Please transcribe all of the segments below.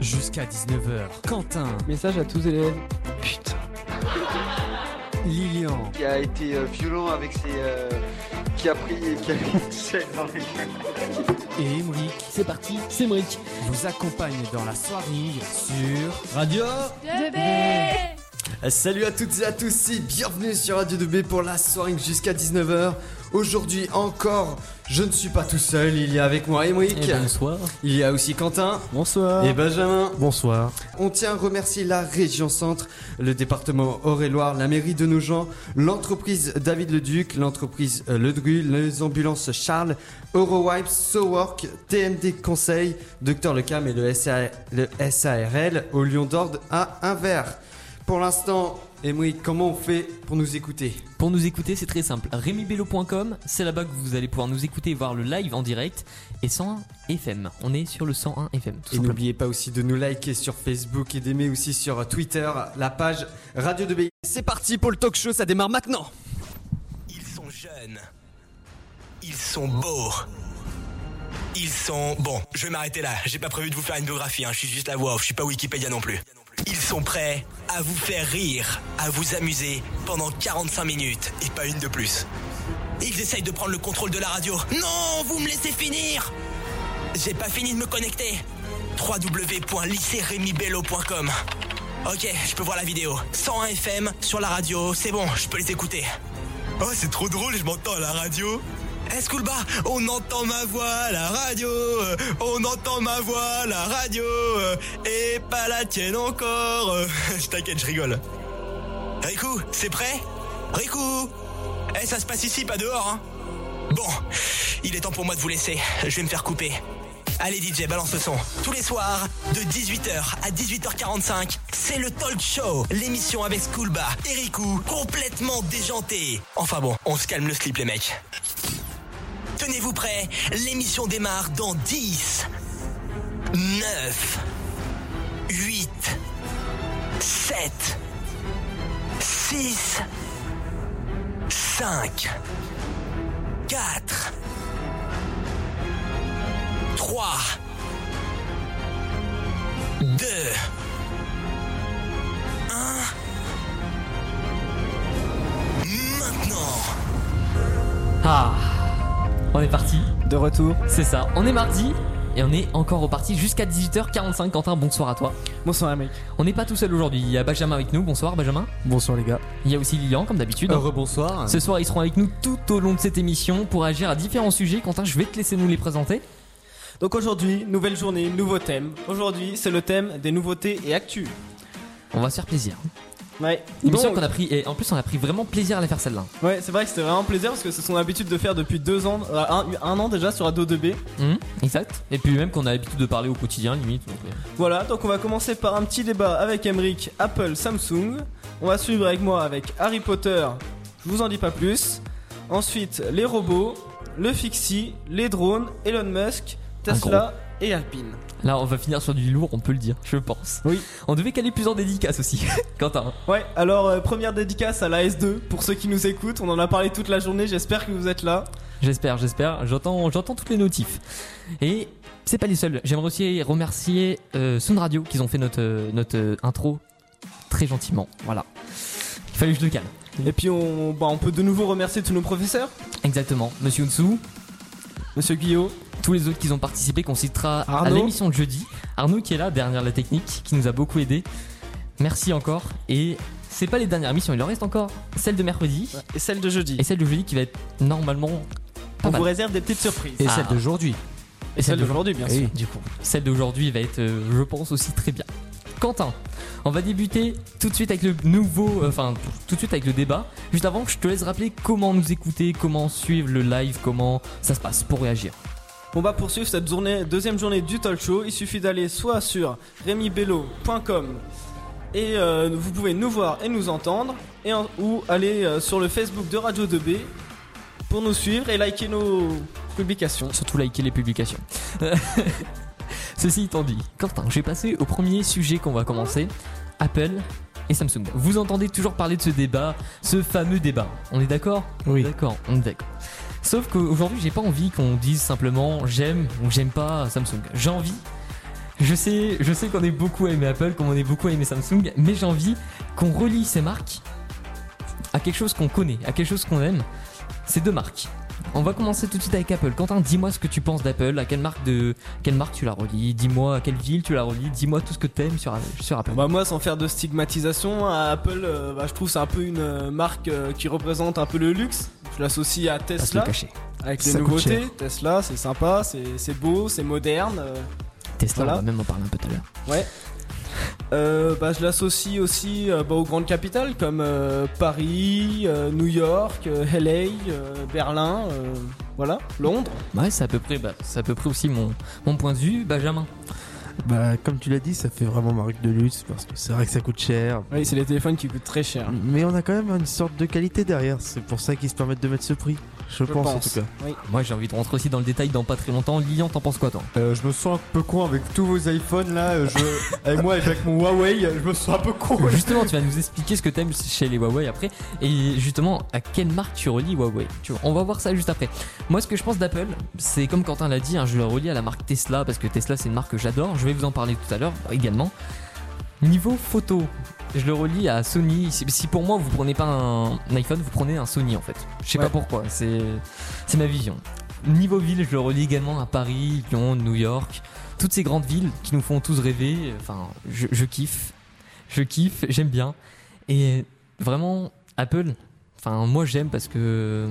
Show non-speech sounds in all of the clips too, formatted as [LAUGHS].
Jusqu'à 19h, Quentin, Message à tous élèves. putain, Lilian, qui a été euh, violent avec ses. euh, qui a pris. qui a mis une chaîne dans les et Emric C'est parti, c'est Brick. vous accompagnent dans la soirée sur Radio Salut à toutes et à tous et bienvenue sur Radio 2B pour la soirée jusqu'à 19h. Aujourd'hui encore, je ne suis pas tout seul, il y a avec moi Emric, Et bonsoir. il y a aussi Quentin Bonsoir. et Benjamin. Bonsoir. On tient à remercier la région Centre, le département Eure-et-Loire, la mairie de Nogent, l'entreprise David Leduc, l'entreprise euh, Le Dru, les ambulances Charles, Eurowipes, SoWork, TMD Conseil, Docteur Lecam et le, SA le SARL au Lion d'Ord à Inver. Pour l'instant, Emery, comment on fait pour nous écouter Pour nous écouter, c'est très simple. RémiBello.com, c'est là-bas que vous allez pouvoir nous écouter et voir le live en direct. Et 101 FM. On est sur le 101 FM, tout Et n'oubliez pas aussi de nous liker sur Facebook et d'aimer aussi sur Twitter la page Radio 2B. C'est parti pour le talk show, ça démarre maintenant Ils sont jeunes. Ils sont beaux. Ils sont... Bon, je vais m'arrêter là. J'ai pas prévu de vous faire une biographie, hein. je suis juste la voix off, je suis pas Wikipédia non plus. Ils sont prêts à vous faire rire, à vous amuser pendant 45 minutes et pas une de plus. Ils essayent de prendre le contrôle de la radio. Non, vous me laissez finir J'ai pas fini de me connecter. www.lycérémibello.com Ok, je peux voir la vidéo. 101 FM sur la radio, c'est bon, je peux les écouter. Oh, c'est trop drôle, je m'entends à la radio. Eh, Schoolba, on entend ma voix la radio, euh, on entend ma voix la radio, euh, et pas la tienne encore. Je [LAUGHS] t'inquiète, je rigole. Riku, c'est prêt? Riku Eh, ça se passe ici, pas dehors, hein Bon, il est temps pour moi de vous laisser, je vais me faire couper. Allez DJ, balance le son. Tous les soirs, de 18h à 18h45, c'est le Talk Show, l'émission avec Schoolba et Riku, complètement déjanté. Enfin bon, on se calme le slip les mecs. Tenez-vous prêts, l'émission démarre dans 10, 9, 8, 7, 6, 5, 4, 3, 2, On est parti, De retour. c'est ça. On est mardi et on est encore reparti jusqu'à 18h45. Quentin, bonsoir à toi. Bonsoir mec. On n'est pas tout seul aujourd'hui. Il y a Benjamin avec nous. Bonsoir Benjamin. Bonsoir les gars. Il y a aussi Lilian, comme d'habitude. Rebonsoir. Ce soir, ils seront avec nous tout au long de cette émission pour agir à différents sujets. Quentin, je vais te laisser nous les présenter. Donc aujourd'hui, nouvelle journée, nouveau thème. Aujourd'hui, c'est le thème des nouveautés et actus. On va se faire plaisir. Ouais. Émission qu'on a pris et en plus on a pris vraiment plaisir à la faire celle-là. ouais, c'est vrai que c'était vraiment plaisir parce que c'est son habitude de faire depuis deux ans, euh, un, un an déjà sur Ado 2B. Hum, exact. Et puis même qu'on a l'habitude de parler au quotidien limite. donc, euh, Voilà, donc on va commencer par un petit débat avec Emric, Apple, Samsung. On va suivre avec moi avec Harry Potter, je vous en dis pas plus. Ensuite, les robots, le fixie, les drones, Elon Musk, Tesla et Alpine. Là, on va finir sur du lourd, on peut le dire, je pense. Oui. On devait caler plusieurs dédicaces aussi. [LAUGHS] Quentin. Ouais, alors euh, première dédicace à la S2 pour ceux qui nous écoutent. On en a parlé toute la journée, j'espère que vous êtes là. J'espère, j'espère. J'entends, j'entends toutes les notifs. Et c'est pas les seuls. J'aimerais aussi remercier euh, Sound Radio qui ont fait notre euh, notre euh, intro très gentiment. Voilà. Il fallait que je le cale. Et puis on, bah, on peut de nouveau remercier tous nos professeurs, Exactement. Monsieur Unsu, Monsieur Guillaume, tous les autres qui ont participé, qu'on citera à l'émission de jeudi. Arnaud qui est là derrière la technique, qui nous a beaucoup aidé. Merci encore. Et c'est pas les dernières missions, il en reste encore celle de mercredi et celle de jeudi. et celle de jeudi qui va être normalement pas on mal. vous réserve des petites surprises. Et Ah. celle d'aujourd'hui. Et celle d'aujourd'hui, bien sûr. Du coup, celle d'aujourd'hui va être, euh, je pense, aussi très bien. Quentin, on va débuter tout de suite avec le nouveau, euh, enfin tout de suite avec le débat. Juste avant, je te laisse rappeler comment nous écouter, comment suivre le live, comment ça se passe pour réagir. On va poursuivre cette journée, deuxième journée du talk show. Il suffit d'aller soit sur remibello.com et euh, vous pouvez nous voir et nous entendre, et en- ou aller euh, sur le Facebook de Radio 2B pour nous suivre et liker nos publications. Surtout liker les publications. [LAUGHS] Ceci étant dit, Quentin, je vais passer au premier sujet qu'on va commencer. Apple et Samsung. Vous entendez toujours parler de ce débat, ce fameux débat. On est d'accord? Oui. D'accord, on est d'accord. Sauf qu'aujourd'hui, j'ai pas envie qu'on dise simplement j'aime ou j'aime pas Samsung. J'ai envie Je sais, qu'on est beaucoup à aimer Apple, comme on est beaucoup à aimer Samsung, mais j'ai envie qu'on relie ces marques à quelque chose qu'on connaît, à quelque chose qu'on aime. Ces deux marques. On va commencer tout de suite avec Apple. Quentin, dis-moi ce que tu penses d'Apple, à quelle marque de quelle marque tu la relis, dis-moi à quelle ville tu la relis, dis-moi tout ce que t'aimes sur, sur Apple. Bah moi sans faire de stigmatisation, Apple, euh, bah, je trouve c'est un peu une euh, marque euh, qui représente un peu le luxe. Je l'associe à Pas se le Tesla avec les Ça nouveautés. Tesla c'est sympa, c'est beau, c'est moderne. euh. Tesla, Voilà. on va même en parler un peu tout à l'heure. Ouais. Euh, bah, je l'associe aussi euh, bah, aux grandes capitales comme euh, Paris, New York, LA, Berlin, voilà, Londres. Ouais, c'est à peu près, bah, c'est à peu près aussi mon, mon point de vue, Benjamin. Bah, comme tu l'as dit, ça fait vraiment marque de luxe parce que c'est vrai que ça coûte cher. Oui, c'est les téléphones qui coûtent très cher. Mais on a quand même une sorte de qualité derrière. C'est pour ça qu'ils se permettent de mettre ce prix. Je, Je pense, en tout cas. Oui. Moi, j'ai envie de rentrer aussi dans le détail dans pas très longtemps. Lilian, t'en penses quoi, toi? Euh, je me sens un peu con avec tous vos iPhones là. euh, Je... avec moi, avec mon Huawei, je me sens un peu con. Justement, tu vas nous expliquer ce que t'aimes chez les Huawei après. Et justement, à quelle marque tu relis Huawei? Tu vois, On va voir ça juste après. Moi, ce que je pense d'Apple, c'est comme Quentin l'a dit, hein, je le relis à la marque Tesla parce que Tesla, c'est une marque que j'adore. Je vais vous en parler tout à l'heure également. Niveau photo, je le relis à Sony. Si, pour moi, vous prenez pas un, iPhone, vous prenez un Sony en fait. Je sais Ouais. pas pourquoi, c'est c'est ma vision. Niveau ville, je le relis également à Paris, Lyon, New York. Toutes ces grandes villes qui nous font tous rêver. Enfin, je, je kiffe. Je kiffe, j'aime bien. Et vraiment, Apple, enfin, moi j'aime parce que.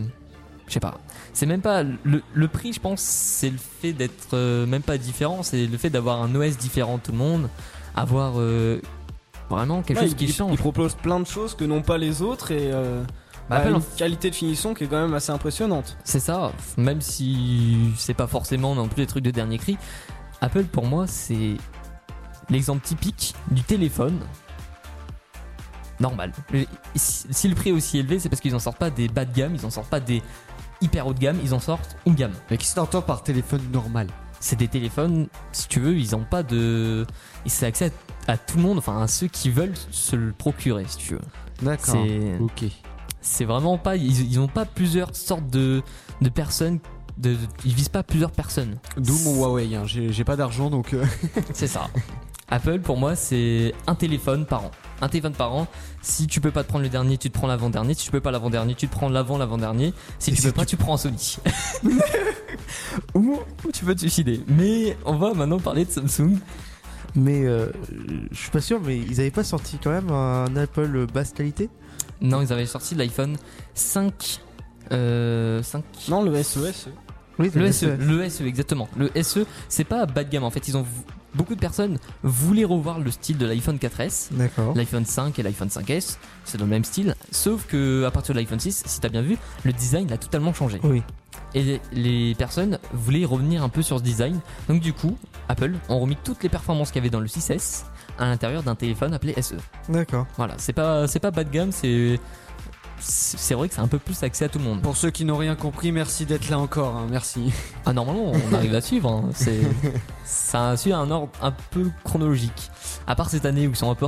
Je sais pas. C'est même pas. Le, le prix, je pense, c'est le fait d'être euh, même pas différent. C'est le fait d'avoir un OS différent de tout le monde. Avoir euh, vraiment quelque Ouais, chose il, qui il- change. il propose plein de choses que n'ont pas les autres et euh, Bah, bah, une en- qualité de finition qui est quand même assez impressionnante. C'est ça, même si c'est pas forcément non plus des trucs de dernier cri. Apple, pour moi, c'est l'exemple typique du téléphone normal. Si, le prix est aussi élevé, c'est parce qu'ils en sortent pas des bas de gamme, ils en sortent pas des hyper haut de gamme, ils en sortent une gamme. Mais qu'est-ce que t'entends par téléphone normal? C'est des téléphones, si tu veux, ils ont pas de. C'est accès à, à tout le monde, enfin à ceux qui veulent se le procurer, si tu veux. D'accord. C'est. Ok. C'est vraiment pas. Ils, ils ont pas plusieurs sortes de, de personnes. De, ils visent pas plusieurs personnes. D'où mon Huawei. Hein. J'ai j'ai pas d'argent donc. euh, C'est ça. [LAUGHS] Apple, pour moi, c'est un téléphone par an. Un téléphone par an. Si tu peux pas te prendre le dernier, tu te prends l'avant-dernier. Si tu peux pas l'avant-dernier, tu te prends l'avant, l'avant-dernier. Si Et tu si peux pas, tu prends un Sony. [LAUGHS] ou, ou tu peux te suicider. Mais on va maintenant parler de Samsung. Mais euh, je suis pas sûr, mais ils avaient pas sorti quand même un Apple basse qualité? Non, ils avaient sorti l'iPhone 5. Euh, 5. Non, le E, SES. Oui, Le SE, le SE exactement. Le SE, c'est pas bas de gamme en fait. Ils ont beaucoup de personnes voulaient revoir le style de l'iPhone 4S, D'accord. l'iPhone 5 et l'iPhone 5S. C'est dans le même style, sauf que à partir de l'iPhone 6, si t'as bien vu, le design a totalement changé. Oui. Et les, les personnes voulaient revenir un peu sur ce design. Donc du coup, Apple ont remis toutes les performances qu'il y avait dans le 6S à l'intérieur d'un téléphone appelé SE. D'accord. Voilà, c'est pas c'est pas bas de gamme, c'est c'est vrai que c'est un peu plus accès à tout le monde. Pour ceux qui n'ont rien compris, merci d'être là encore. hein. Merci. [LAUGHS] Ah normalement on arrive à suivre, hein. c'est ça suit un ordre un peu chronologique. À part cette année où ils sont un peu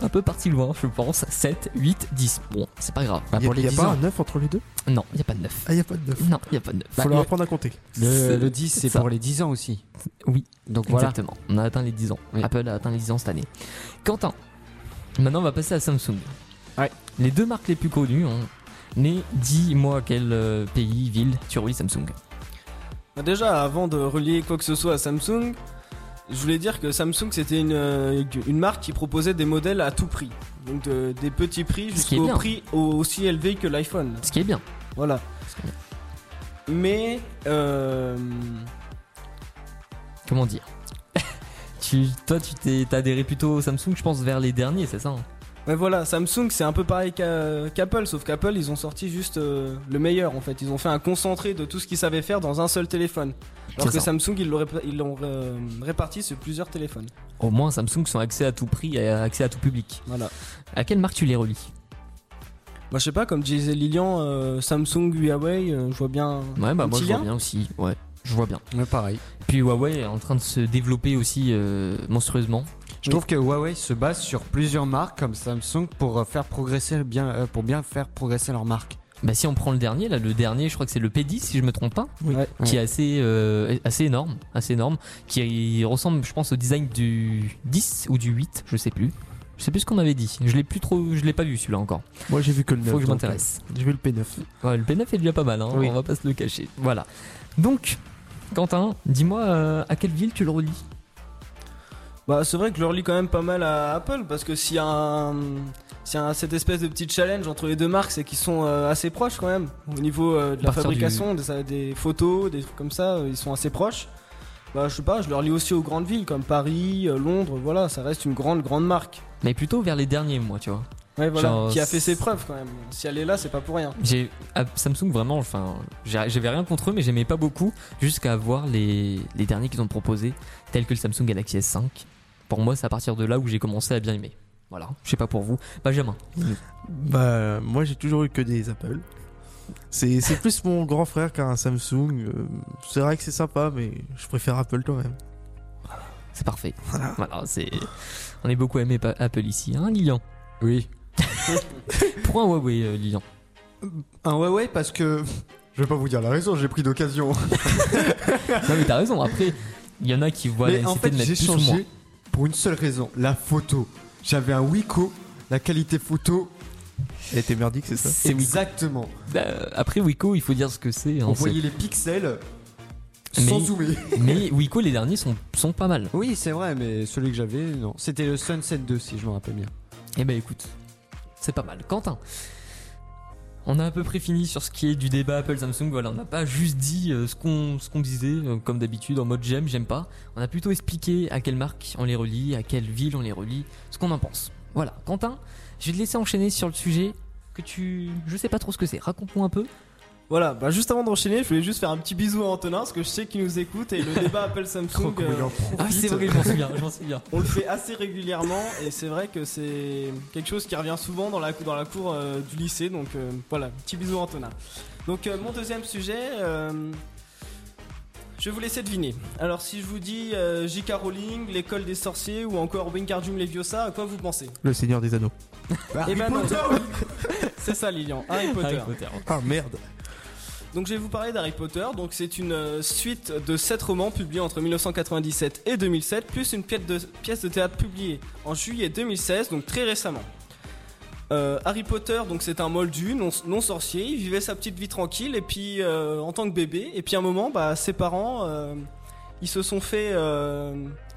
un peu partis loin, je pense, 7, 8, 10. Bon, c'est pas grave. Bah, Il y a, pour les y a 10 pas ans. un 9 entre les deux? Non, il y a pas de neuf. Ah, il y a pas de 9. Non, il y a pas de neuf. Faut Bah, leur le- apprendre à compter. Le, C'est- le 10, c'est pour les 10 ans aussi. Oui, Donc voilà. exactement. On a atteint les 10 ans. Oui. Apple a atteint les 10 ans cette année. Quentin, maintenant on va passer à Samsung. Ouais. Les deux marques les plus connues, mais dis-moi quel euh, pays, ville tu relis Samsung. Bah, déjà, avant de relier quoi que ce soit à Samsung, je voulais dire que Samsung c'était une, euh, une marque qui proposait des modèles à tout prix. Donc de- des petits prix jusqu'au prix au- aussi élevé que l'iPhone. Ce qui est bien. Voilà. Est bien. Mais euh, Comment dire? [LAUGHS] Tu, Toi, tu t'es adhéré plutôt au Samsung, je pense, vers les derniers, c'est ça hein? Ouais, voilà, Samsung c'est un peu pareil qu'a- qu'Apple, sauf qu'Apple ils ont sorti juste euh, le meilleur en fait. Ils ont fait un concentré de tout ce qu'ils savaient faire dans un seul téléphone. Alors que ça. Samsung ils l'ont répa- ils l'ont euh, réparti sur plusieurs téléphones. Au moins, Samsung sont accès à tout prix et accès à tout public. Voilà. À quelle marque tu les relis? Moi je sais pas, comme disait Lilian, euh, Samsung, Huawei, euh, je vois bien. Ouais, bah moi je vois bien aussi. Ouais, je vois bien. Ouais, pareil. Puis Huawei est en train de se développer aussi euh, monstrueusement. Je trouve que Huawei se base sur plusieurs marques comme Samsung pour euh, faire progresser bien, euh, pour bien faire progresser leur marque. Bah si on prend le dernier, là le dernier, je crois que c'est le P10 si je me trompe pas, Oui. Ouais. qui est assez euh, assez énorme, assez énorme, qui ressemble, je pense, au design du 10 ou du 8, je sais plus. Je sais plus ce qu'on avait dit. Je l'ai plus trop, je l'ai pas vu celui-là encore. Moi j'ai vu que le 9. Faut que je donc, m'intéresse. J'ai vu le P9. Ouais, le P9 est déjà pas mal, hein, Oui. on va pas se le cacher. Voilà. Donc, Quentin, dis-moi euh, à quelle ville tu le relis? Bah, c'est vrai que je le relis quand même pas mal à Apple parce que s'il y a un. S'il y a cette espèce de petit challenge entre les deux marques, c'est qu'ils sont euh, assez proches quand même. Au niveau euh, de la fabrication, des, des photos, des trucs comme ça, euh, ils sont assez proches. Bah, je sais pas, je le relis aussi aux grandes villes comme Paris, Londres, voilà, ça reste une grande, grande marque. Mais plutôt vers les derniers mois, tu vois. Ouais, voilà, Genre, qui a fait ses preuves quand même. Si elle est là, c'est pas pour rien. J'ai à Samsung vraiment, enfin, j'avais rien contre eux, mais j'aimais pas beaucoup jusqu'à voir les, les derniers qu'ils ont proposés, tels que le Samsung Galaxy S5. Pour moi, c'est à partir de là où j'ai commencé à bien aimer. Voilà, je sais pas pour vous. Benjamin. Bah, moi j'ai toujours eu que des Apple. C'est c'est plus mon grand frère qu'un Samsung. euh, C'est vrai que c'est sympa, mais je préfère Apple quand même. C'est parfait. Voilà. Voilà, c'est. On est beaucoup aimé Apple ici, hein, Lilian? Oui. [LAUGHS] Pour un Huawei, euh, Lilian. Un Huawei parce que. Je vais pas vous dire la raison, j'ai pris d'occasion. [LAUGHS] Non, mais t'as raison. Après, il y en a qui voient la Mais en nécessité fait, de mettre j'ai plus ou moins. Pour une seule raison la photo. J'avais un Wiko, la qualité photo. Elle était merdique, c'est ça C'est. Exactement. Euh, après, Wiko, il faut dire ce que c'est. hein, On c'est- voyait les pixels Mais- sans zoomer. [LAUGHS] Mais Wiko, les derniers sont, sont pas mal. Oui, c'est vrai, mais celui que j'avais, non. C'était le Sunset 2, si je me rappelle bien. Eh ben écoute, c'est pas mal. Quentin, on a à peu près fini sur ce qui est du débat Apple Samsung. Voilà, on n'a pas juste dit euh, ce qu'on ce disait euh, comme d'habitude en mode j'aime, j'aime pas. On a plutôt expliqué à quelle marque on les relie, à quelle ville on les relie, ce qu'on en pense. Voilà, Quentin, je vais te laisser enchaîner sur le sujet que tu, je sais pas trop ce que c'est. Raconte-moi un peu. Voilà, bah juste avant d'enchaîner, je voulais juste faire un petit bisou à Antonin parce que je sais qu'il nous écoute et le débat Apple Samsung. euh, [LAUGHS] Ah c'est vrai, je m'en souviens, je m'en souviens. On le fait assez régulièrement et c'est vrai que c'est quelque chose qui revient souvent dans la, dans la cour euh, du lycée. Donc euh, voilà, petit bisou Antonin. Donc euh, mon deuxième sujet, euh, je vais vous laisser deviner. Alors si je vous dis euh, J.K. Rowling, l'école des sorciers ou encore Wingardium Leviosa, à quoi vous pensez? Le Seigneur des Anneaux. Eh ben non. [LAUGHS] C'est ça Lilian, Harry Potter. Harry Potter. Ah merde Donc je vais vous parler d'Harry Potter. Donc c'est une euh, suite de 7 romans publiés entre 1997 et 2007, plus une pièce de, pièce de théâtre publiée en juillet 2016, donc très récemment. Euh, Harry Potter, donc c'est un moldu, non, sorcier. Il vivait sa petite vie tranquille et puis euh, en tant que bébé. Et puis à un moment, bah, ses parents, ils se sont fait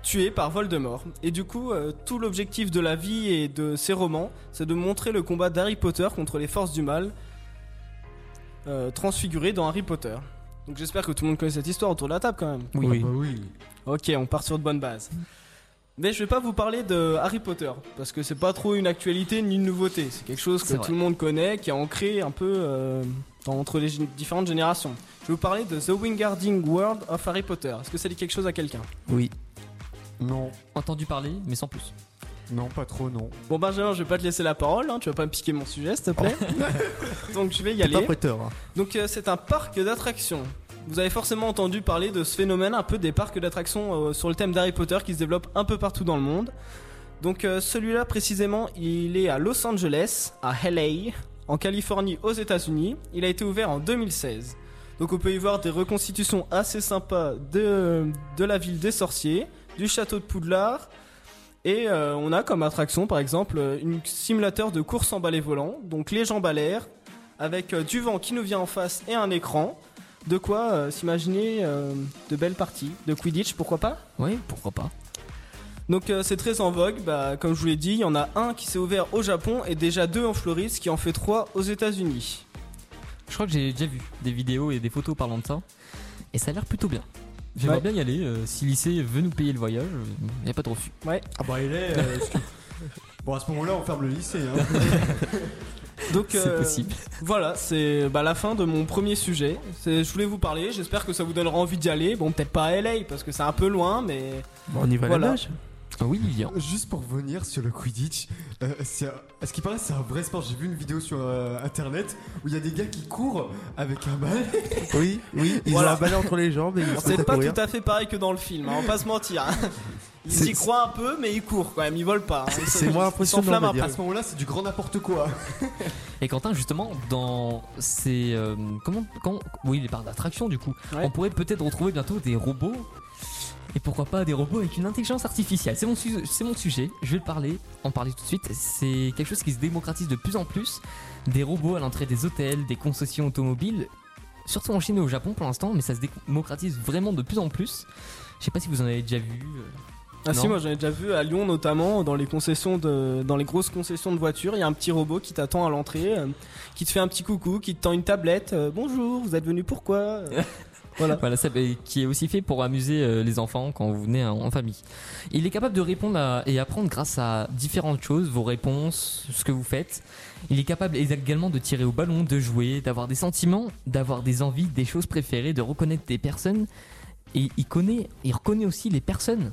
tuer par Voldemort. Et du coup, tout l'objectif de la vie et de ces romans, c'est de montrer le combat d'Harry Potter contre les forces du mal, euh, transfiguré dans Harry Potter. Donc j'espère que tout le monde connaît cette histoire autour de la table quand même. Oui. Bah oui. Ok, on part sur de bonnes bases. Mais je vais pas vous parler de Harry Potter parce que c'est pas trop une actualité ni une nouveauté. C'est quelque chose que tout le monde connaît, qui est ancré un peu euh, dans- entre les différentes générations. Je vais vous parler de The Wingardium World of Harry Potter. Est-ce que ça dit quelque chose à quelqu'un? Oui. Non, Entendu parler, mais sans plus. Non, pas trop, non. Bon Benjamin, je vais pas te laisser la parole, hein, tu vas pas me piquer mon sujet s'il te plaît. [LAUGHS] Donc je vais y pas aller. prêteur. hein. Donc euh, c'est un parc d'attractions. Vous avez forcément entendu parler de ce phénomène un peu des parcs d'attractions euh, sur le thème d'Harry Potter qui se développe un peu partout dans le monde. Donc euh, celui-là précisément, il est à Los Angeles, à LA, en Californie aux États-Unis. Il a été ouvert en 2016. Donc on peut y voir des reconstitutions assez sympas de, de la ville des sorciers, du château de Poudlard. Et euh, on a comme attraction par exemple une simulateur de course en balai volant, donc les jambes à l'air, avec euh, du vent qui nous vient en face et un écran. De quoi euh, s'imaginer de belles parties, de Quidditch, pourquoi pas? Oui, pourquoi pas. Donc c'est très en vogue, bah, comme je vous l'ai dit, il y en a un qui s'est ouvert au Japon et déjà deux en Floride, ce qui en fait trois aux États-Unis. Je crois que j'ai déjà vu des vidéos et des photos parlant de ça. Et ça a l'air plutôt bien. J'aimerais Ouais. bien y aller. euh, si lycée veut nous payer le voyage, il n'y a pas de refus. Ah bah il est. euh, [LAUGHS] ce bon, à ce moment-là, on ferme le lycée. Hein. [LAUGHS] Donc C'est euh, possible. voilà, c'est bah, la fin de mon premier sujet. C'est- Je voulais vous parler, j'espère que ça vous donnera envie d'y aller. Bon, peut-être pas à LA parce que c'est un peu loin, mais Bon, on y va à Voilà. la nage. Oui, Lilian. Juste pour revenir sur le Quidditch, euh, c'est un- à ce qui paraît, c'est un vrai sport. J'ai vu une vidéo sur euh, internet où il y a des gars qui courent avec un balai. [LAUGHS] Oui, oui. Ils Voilà. ont un balai entre les jambes et ils se c'est mettent à pas courir. tout à fait pareil que dans le film, hein, on va pas se mentir. hein. Ils C'est- y croient un peu, mais ils courent quand même, ils volent pas. hein. Ils C'est moins ils impressionnant, s'enflamment on va dire. après. À ce moment-là, c'est du grand n'importe quoi. [LAUGHS] Et Quentin, justement, dans ces. euh, comment, quand, Oui, les parcs d'attraction, du coup. Ouais. On pourrait peut-être retrouver bientôt des robots. Et pourquoi pas des robots avec une intelligence artificielle C'est mon, su- c'est mon sujet, je vais le parler, en parler tout de suite. C'est quelque chose qui se démocratise de plus en plus. Des robots à l'entrée des hôtels, des concessions automobiles, surtout en Chine et au Japon pour l'instant, mais ça se démocratise vraiment de plus en plus. Je sais pas si vous en avez déjà vu. euh, Ah si, moi j'en ai déjà vu à Lyon notamment, dans les concessions de, dans les grosses concessions de voitures, il y a un petit robot qui t'attend à l'entrée, euh, qui te fait un petit coucou, qui te tend une tablette. euh, Bonjour, vous êtes venu pourquoi [LAUGHS] Voilà. [LAUGHS] Voilà, ça, euh, qui est aussi fait pour amuser euh, les enfants quand vous venez en, famille. Il est capable de répondre à- et apprendre grâce à différentes choses, vos réponses, ce que vous faites. Il est capable également de tirer au ballon, de jouer, d'avoir des sentiments, d'avoir des envies, des choses préférées, de reconnaître des personnes. Et il connaît, il reconnaît aussi les personnes.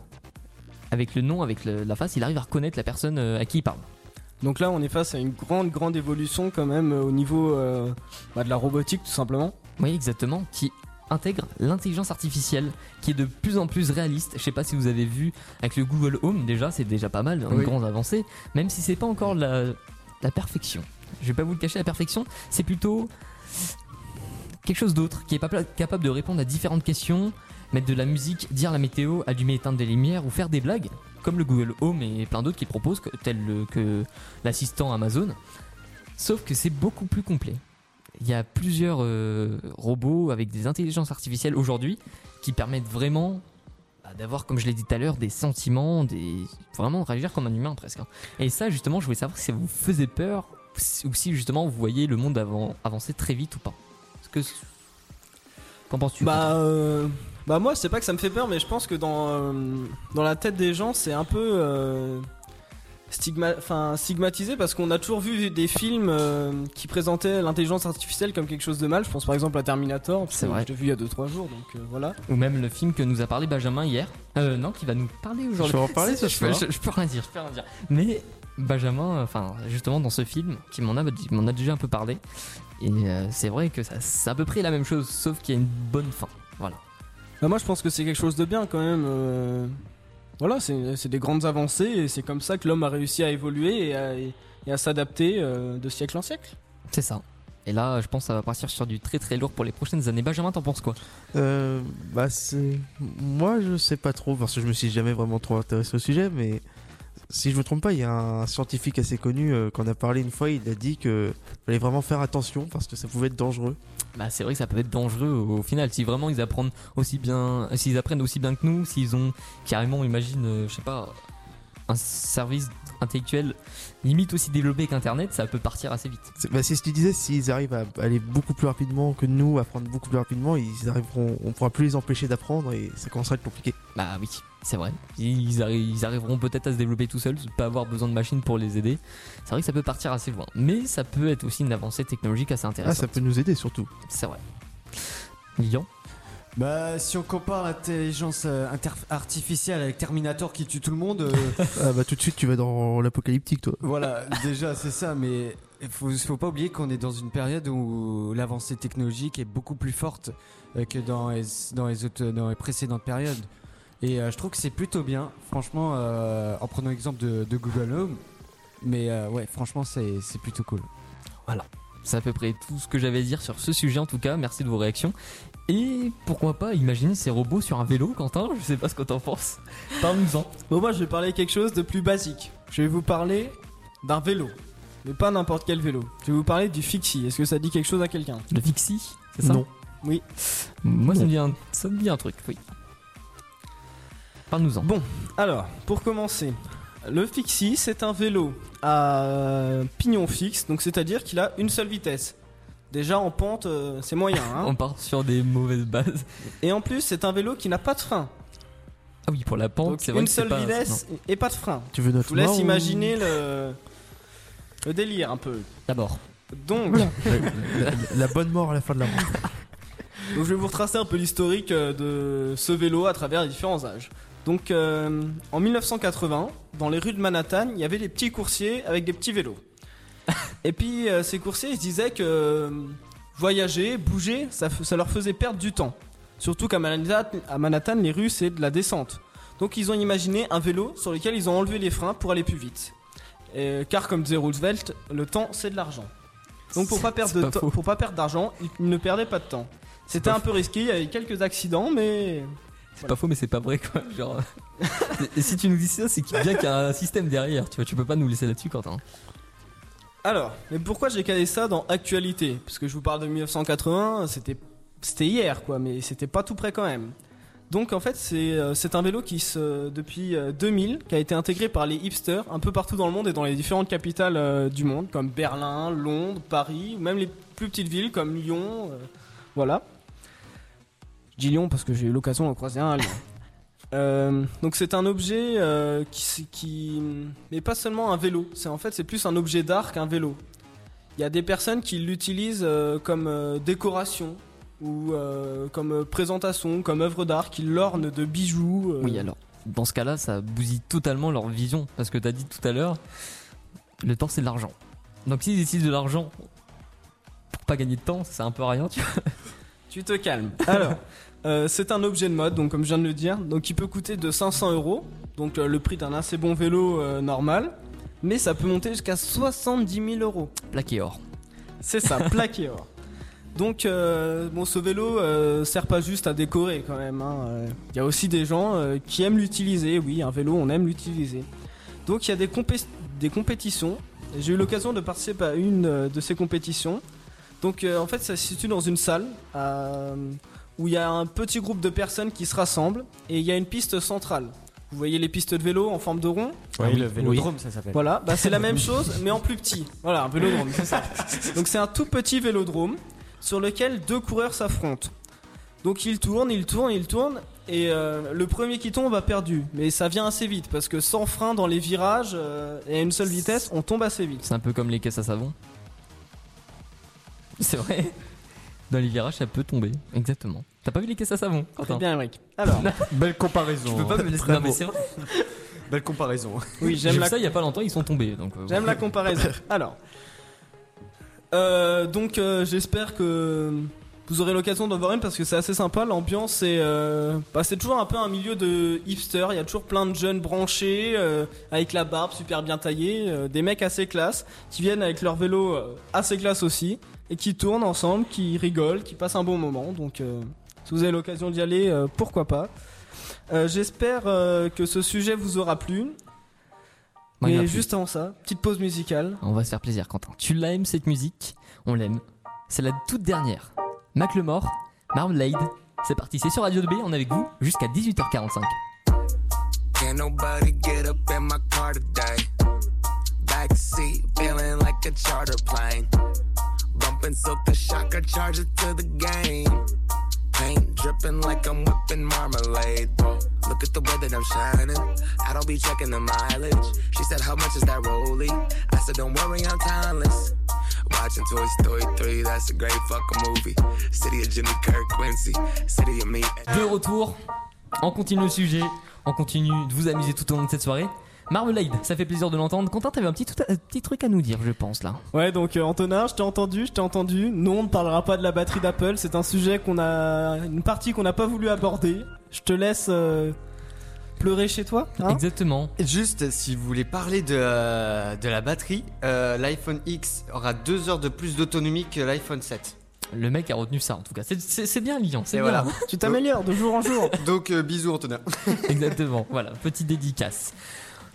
Avec le nom, avec le- la face, il arrive à reconnaître la personne euh, à qui il parle. Donc là, on est face à une grande, grande évolution quand même euh, au niveau euh, bah, de la robotique tout simplement. Oui, exactement, qui intègre l'intelligence artificielle, qui est de plus en plus réaliste. Je sais pas si vous avez vu avec le Google Home, déjà, c'est déjà pas mal, une Oui. grande avancée, même si c'est pas encore la, la perfection. Je vais pas vous le cacher, la perfection, c'est plutôt quelque chose d'autre, qui est pas capable de répondre à différentes questions, mettre de la musique, dire la météo, allumer et éteindre des lumières ou faire des blagues, comme le Google Home et plein d'autres qui proposent, tel que l'assistant Amazon. Sauf que c'est beaucoup plus complet. Il y a plusieurs euh, robots avec des intelligences artificielles aujourd'hui qui permettent vraiment bah, d'avoir, comme je l'ai dit tout à l'heure, des sentiments, des vraiment de réagir comme un humain presque. hein. Et ça, justement, je voulais savoir si ça vous faisait peur ou si justement vous voyez le monde avant- avancer très vite ou pas. Que qu'en penses-tu Bah, euh, bah moi, c'est pas que ça me fait peur, mais je pense que dans, euh, dans la tête des gens, c'est un peu euh, stigma, enfin, stigmatisé parce qu'on a toujours vu des films euh, qui présentaient l'intelligence artificielle comme quelque chose de mal. Je pense par exemple à Terminator, C'est que vrai. je l'ai vu il y a 2-3 jours, donc euh, voilà. Ou même le film que nous a parlé Benjamin hier. Euh, non, qui va nous parler aujourd'hui. Je vais en parler ce je, peux- soir. je- je peux rien dire, je peux rien dire. Mais Benjamin, enfin, justement, dans ce film, qui m'en a, dit- m'en a déjà un peu parlé. Et euh, c'est vrai que ça- c'est à peu près la même chose, sauf qu'il y a une bonne fin. Voilà. Bah, moi, je pense que c'est quelque chose de bien quand même. Voilà, c'est c'est des grandes avancées et c'est comme ça que l'homme a réussi à évoluer et à, et à s'adapter euh, de siècle en siècle. C'est ça. Et là, je pense que ça va partir sur du très très lourd pour les prochaines années. Benjamin, t'en penses quoi? Euh, bah c'est moi je sais pas trop parce que je me suis jamais vraiment trop intéressé au sujet mais si je me trompe pas il y a un scientifique assez connu euh, qu'on a parlé une fois il a dit que fallait vraiment faire attention parce que ça pouvait être dangereux Bah, c'est vrai que ça peut être dangereux au, final. Si vraiment ils apprennent aussi bien, s'ils apprennent aussi bien que nous, s'ils ont carrément, imagine, euh, je sais pas, un service intellectuel limite aussi développé qu'Internet, ça peut partir assez vite. C'est bah, c'est ce que tu disais s'ils arrivent à aller beaucoup plus rapidement que nous à apprendre beaucoup plus rapidement ils arriveront on pourra plus les empêcher d'apprendre et ça commencera à être compliqué Bah oui, c'est vrai. Ils, arri- ils arriveront peut-être à se développer tout seuls, pas avoir besoin de machines pour les aider. C'est vrai que ça peut partir assez loin, mais ça peut être aussi une avancée technologique assez ah intéressante. ça peut nous aider surtout C'est vrai. Lilian? Bah, si on compare l'intelligence euh, artificielle avec Terminator qui tue tout le monde, euh, [LAUGHS] ah bah tout de suite tu vas dans l'apocalyptique toi voilà, déjà c'est ça, mais il faut, faut pas oublier qu'on est dans une période où l'avancée technologique est beaucoup plus forte euh, que dans les, dans les, autres, dans les précédentes périodes. Et euh, je trouve que c'est plutôt bien, franchement, euh, en prenant l'exemple de, de Google Home. Mais euh, ouais, franchement, c'est c'est plutôt cool. C'est à peu près tout ce que j'avais à dire sur ce sujet en tout cas. Merci de vos réactions. Et pourquoi pas imaginer ces robots sur un vélo, Quentin? Je sais pas ce que t'en penses. Parle-nous-en. Bon, moi, je vais parler quelque chose de plus basique. Je vais vous parler d'un vélo. Mais pas n'importe quel vélo. Je vais vous parler du Fixie. Est-ce que ça dit quelque chose à quelqu'un? Le Fixie, c'est ça? Non. Oui. Moi, ça me, dit un, ça me dit un truc, oui. Parle-nous-en. Bon, alors, pour commencer, le Fixie, c'est un vélo à pignon fixe, donc c'est-à-dire qu'il a une seule vitesse. Déjà en pente, euh, c'est moyen. Hein On part sur des mauvaises bases. et en plus, c'est un vélo qui n'a pas de frein. Ah oui, pour la pente, c'est vrai une que c'est seule pas- vitesse et pas de frein. tu veux Je notre vous laisse ou- imaginer le... le délire un peu. D'abord. Donc, [LAUGHS] la, la bonne mort à la fin de la route [LAUGHS] Donc je vais vous retracer un peu l'historique euh, de ce vélo à travers les différents âges. Donc euh, en 1980, dans les rues de Manhattan, il y avait des petits coursiers avec des petits vélos. [LAUGHS] Et puis euh, ces coursiers, ils se disaient que euh, voyager, bouger, ça, leur faisait perdre du temps. Surtout qu'à Manhattan, à Manhattan, les rues, c'est de la descente. Donc ils ont imaginé un vélo sur lequel ils ont enlevé les freins pour aller plus vite. Et- car comme disait Roosevelt, le temps c'est de l'argent. Donc pour pas perdre C'est de pas temps- faux. pour pas perdre d'argent, ils ne perdaient pas de temps. C'était un peu risqué, il y avait quelques accidents, mais C'est pas faux, mais c'est pas vrai quoi. Genre, [LAUGHS] [LAUGHS] et si tu nous dis ça, c'est qu'il y a un système derrière. Tu vois, tu peux pas nous laisser là-dessus, Quentin. Alors, mais pourquoi j'ai calé ça dans actualité? Parce que je vous parle de 1980, c'était c'était hier quoi, mais c'était pas tout près quand même. Donc en fait, c'est euh, un vélo qui se depuis euh, 2000 qui a été intégré par les hipsters un peu partout dans le monde et dans les différentes capitales euh, du monde comme Berlin, Londres, Paris même les plus petites villes comme Lyon euh, voilà. Je dis Lyon parce que j'ai eu l'occasion d'en croiser un à Lyon. [LAUGHS] Euh, donc c'est un objet euh, qui, qui mais pas seulement un vélo. C'est en fait c'est plus un objet d'art qu'un vélo. Il y a des personnes qui l'utilisent euh, comme décoration ou comme présentation, comme œuvre d'art, qui l'ornent de bijoux. Oui, alors, dans ce cas-là, ça bousille totalement leur vision. Parce que t'as dit tout à l'heure, le temps c'est de l'argent. Donc s'ils utilisent de l'argent pour pas gagner de temps, sert un peu rien, tu vois. Tu te calmes. [LAUGHS] Alors, euh, c'est un objet de mode, donc comme je viens de le dire, donc il peut coûter de 500 euros, donc euh, le prix d'un assez bon vélo euh, normal, mais ça peut monter jusqu'à 70 000 euros. Plaqué or. C'est ça, plaqué or. [LAUGHS] Donc, bon, ce vélo sert pas juste à décorer quand même. hein. Il y a aussi des gens qui aiment l'utiliser. Oui, un vélo, on aime l'utiliser. Donc, il y a des, compé- des compétitions. J'ai eu l'occasion de participer à une de ces compétitions. Donc, euh, en fait, ça se situe dans une salle euh, où il y a un petit groupe de personnes qui se rassemblent et il y a une piste centrale. Vous voyez les pistes de vélo en forme de rond? Oui, le vélodrome, ça s'appelle. voilà, bah c'est la [LAUGHS] même chose, mais en plus petit. Voilà, un vélodrome, c'est ça. Donc c'est un tout petit vélodrome sur lequel deux coureurs s'affrontent. Donc ils tournent, ils tournent, ils tournent, et euh, le premier qui tombe a perdu. Mais ça vient assez vite, parce que sans frein dans les virages euh, et à une seule vitesse, on tombe assez vite. C'est un peu comme les caisses à savon. [LAUGHS] C'est vrai. Dans les virages, ça peut tomber. Exactement. T'as pas vu les caisses à savon Très bien, Eric. Alors, [LAUGHS] Belle comparaison. Tu peux pas me laisser. Non, mais c'est vrai. [LAUGHS] Belle comparaison. oui, J'ai j'aime vu la ça il y a pas longtemps, ils sont tombés. Donc, euh, J'aime la comparaison. Alors, euh, donc euh, j'espère que vous aurez l'occasion d'en voir une parce que c'est assez sympa. L'ambiance est, euh, bah, c'est toujours un peu un milieu de hipster. Il y a toujours plein de jeunes branchés euh, avec la barbe super bien taillée, euh, des mecs assez classe qui viennent avec leur vélo assez classe aussi et qui tournent ensemble, qui rigolent, qui passent un bon moment. Donc, si vous avez l'occasion d'y aller, pourquoi pas. J'espère que ce sujet vous aura plu. Mais juste avant ça, petite pause musicale. On va se faire plaisir, Quentin. Tu l'aimes cette musique? On l'aime. C'est la toute dernière. Macklemore, Marmalade. C'est parti, c'est sur Radio 2B, on est avec vous jusqu'à 18h45. Can't nobody get up in my car today. Backseat, feeling like a charter plane. Bumping so the shocker charge it to the game. Paint dripping like I'm whipping marmalade. Whoa, look at the way that I'm shining. I don't be checking the mileage. She said, How much is that rollie? I said, Don't worry, I'm timeless. Watching Toy Story 3, that's a great fucking movie. City of Jimmy Kirk Quincy, City of me. De retour, on continue le sujet, on continue de vous amuser tout au long de cette soirée. Marmalade, ça fait plaisir de l'entendre. Quentin, t'avais un petit, tout- un petit truc à nous dire, je pense là. Ouais, donc euh, Antonin, je t'ai entendu, je t'ai entendu. Non, on ne parlera pas de la batterie d'Apple. C'est un sujet qu'on a, une partie qu'on n'a pas voulu aborder. Je te laisse euh, pleurer chez toi. hein Exactement. Juste, si vous voulez parler de, euh, de la batterie, euh, l'iPhone X aura 2 heures de plus d'autonomie que l'iPhone 7. Le mec a retenu ça en tout cas. C'est- C'est c'est bien liant, c'est Et bien. voilà. tu t'améliores de jour en jour. [LAUGHS] Donc, euh, bisous Antonin. [LAUGHS] Exactement. Voilà, petite dédicace.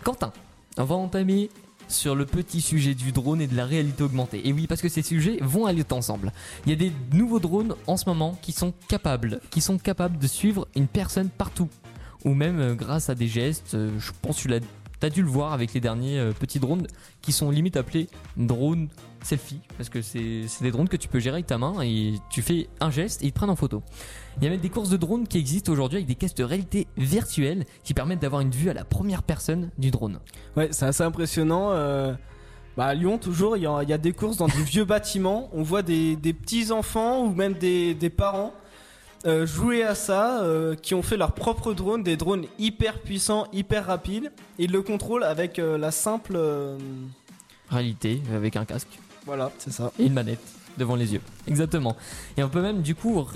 Quentin, on va entamer sur le petit sujet du drone et de la réalité augmentée. Et oui, parce que ces sujets vont aller ensemble. Il y a des nouveaux drones en ce moment qui sont capables, qui sont capables de suivre une personne partout, ou même euh, grâce à des gestes. euh, je pense tu l'as, t'as dû le voir avec les derniers euh, petits drones qui sont limite appelés drones selfie, parce que c'est des drones que tu peux gérer avec ta main et tu fais un geste et ils te prennent en photo. Il y a même des courses de drones qui existent aujourd'hui avec des casques de réalité virtuelle qui permettent d'avoir une vue à la première personne du drone. Ouais, c'est assez impressionnant. euh, Bah, à Lyon, toujours, il y, y a des courses dans des vieux [LAUGHS] bâtiments. On voit des, des petits enfants ou même des, des parents euh, jouer à ça, euh, qui ont fait leur propre drone, des drones hyper puissants, hyper rapides. Ils le contrôlent avec euh, la simple. Réalité avec un casque Voilà, c'est ça. et une manette devant les yeux. Exactement. Et on peut même du coup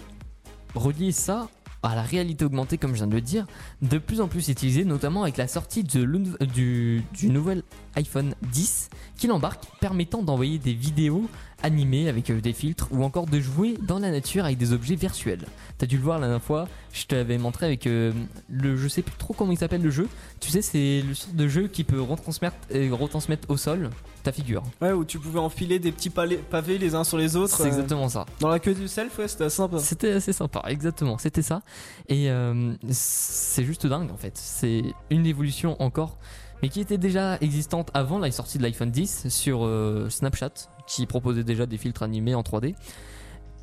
relier ça à la réalité augmentée, comme je viens de le dire, de plus en plus utilisée, notamment avec la sortie de l'ou- du, du nouvel iPhone 10 qui l'embarque, permettant d'envoyer des vidéos animées avec euh, des filtres ou encore de jouer dans la nature avec des objets virtuels. T'as dû le voir la dernière fois, je t'avais montré avec euh, le, je sais plus trop comment il s'appelle le jeu. Tu sais, c'est le sorte de jeu qui peut retransmettre, euh, retransmettre au sol ta figure. Ouais, où tu pouvais enfiler des petits pavés les uns sur les autres. C'est euh, exactement ça. Dans la queue du self, ouais, c'était sympa. C'était assez sympa, exactement, c'était ça. Et euh, c'est juste dingue en fait. C'est une évolution encore, mais qui était déjà existante avant la sortie de l'iPhone 10 sur euh, Snapchat, qui proposait déjà des filtres animés en 3D.